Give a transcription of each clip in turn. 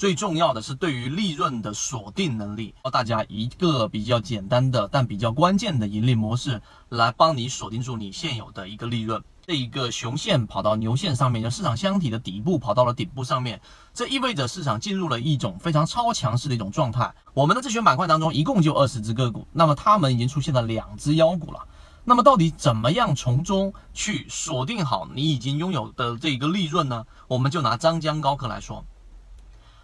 最重要的是对于利润的锁定能力，教大家一个比较简单的但比较关键的盈利模式，来帮你锁定住你现有的一个利润。这一个熊线跑到牛线上面，就市场箱体的底部跑到了顶部上面，这意味着市场进入了一种非常超强势的一种状态。我们的自选板块当中一共就二十只个股，那么它们已经出现了两只妖股了。那么到底怎么样从中去锁定好你已经拥有的这一个利润呢？我们就拿张江高科来说，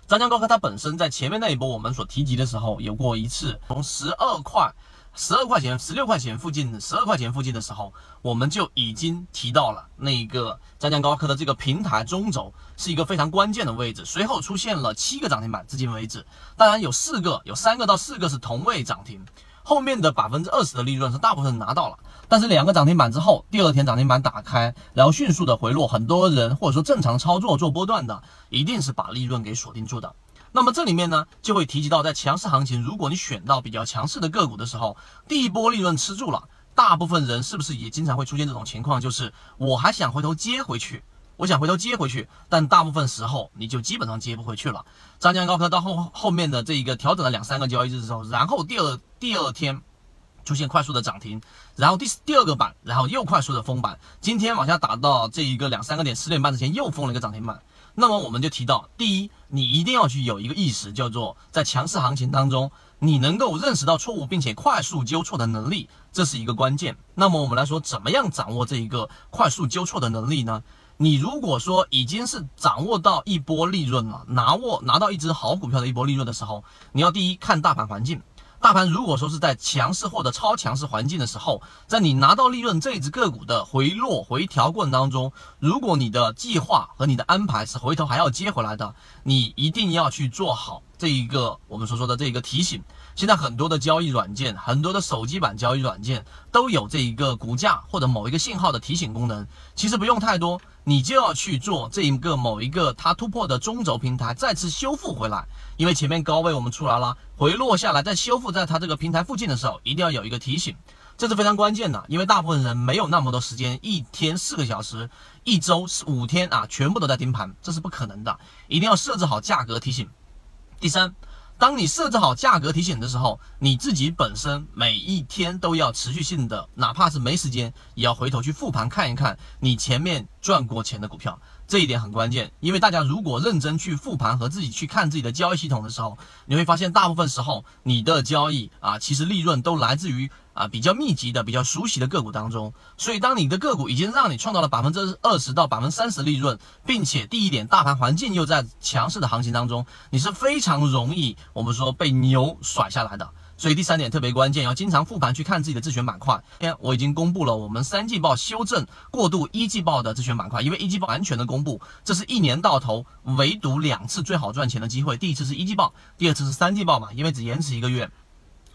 张江高科它本身在前面那一波我们所提及的时候，有过一次从十二块、十二块钱、十六块钱附近、十二块钱附近的时候，我们就已经提到了那个张江高科的这个平台中轴是一个非常关键的位置。随后出现了七个涨停板，至今为止，当然有四个、有三个到四个是同位涨停。后面的百分之二十的利润是大部分拿到了，但是两个涨停板之后，第二天涨停板打开，然后迅速的回落，很多人或者说正常操作做波段的，一定是把利润给锁定住的。那么这里面呢，就会提及到在强势行情，如果你选到比较强势的个股的时候，第一波利润吃住了，大部分人是不是也经常会出现这种情况，就是我还想回头接回去。我想回头接回去，但大部分时候你就基本上接不回去了。张江高科到后后面的这一个调整了两三个交易日之后，然后第二第二天出现快速的涨停，然后第第二个板，然后又快速的封板，今天往下打到这一个两三个点十点半之前又封了一个涨停板。那么我们就提到，第一，你一定要去有一个意识，叫做在强势行情当中，你能够认识到错误并且快速纠错的能力，这是一个关键。那么我们来说，怎么样掌握这一个快速纠错的能力呢？你如果说已经是掌握到一波利润了，拿握拿到一只好股票的一波利润的时候，你要第一看大盘环境。大盘如果说是在强势或者超强势环境的时候，在你拿到利润这一只个股的回落回调过程当中，如果你的计划和你的安排是回头还要接回来的，你一定要去做好这一个我们所说的这一个提醒。现在很多的交易软件，很多的手机版交易软件都有这一个股价或者某一个信号的提醒功能。其实不用太多，你就要去做这一个某一个它突破的中轴平台再次修复回来，因为前面高位我们出来了，回落下来再修复在它这个平台附近的时候，一定要有一个提醒，这是非常关键的。因为大部分人没有那么多时间，一天四个小时，一周五天啊，全部都在盯盘，这是不可能的。一定要设置好价格提醒。第三。当你设置好价格提醒的时候，你自己本身每一天都要持续性的，哪怕是没时间，也要回头去复盘看一看你前面赚过钱的股票。这一点很关键，因为大家如果认真去复盘和自己去看自己的交易系统的时候，你会发现大部分时候你的交易啊，其实利润都来自于啊比较密集的、比较熟悉的个股当中。所以，当你的个股已经让你创造了百分之二十到百分之三十利润，并且第一点大盘环境又在强势的行情当中，你是非常容易我们说被牛甩下来的。所以第三点特别关键，要经常复盘去看自己的自选板块。今天我已经公布了我们三季报修正过渡一季报的自选板块，因为一季报完全的公布，这是一年到头唯独两次最好赚钱的机会。第一次是一季报，第二次是三季报嘛，因为只延迟一个月。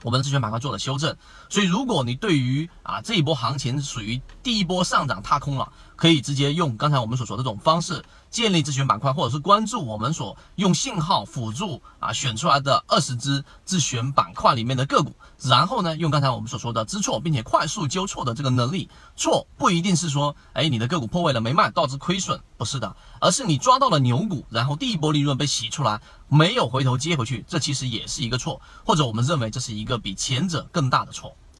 我们的自选板块做了修正，所以如果你对于啊这一波行情属于第一波上涨踏空了，可以直接用刚才我们所说这种方式建立自选板块，或者是关注我们所用信号辅助啊选出来的二十只自选板块里面的个股，然后呢用刚才我们所说的知错并且快速纠错的这个能力，错不一定是说哎你的个股破位了没卖导致亏损，不是的，而是你抓到了牛股，然后第一波利润被洗出来。没有回头接回去，这其实也是一个错，或者我们认为这是一个比前者更大的错。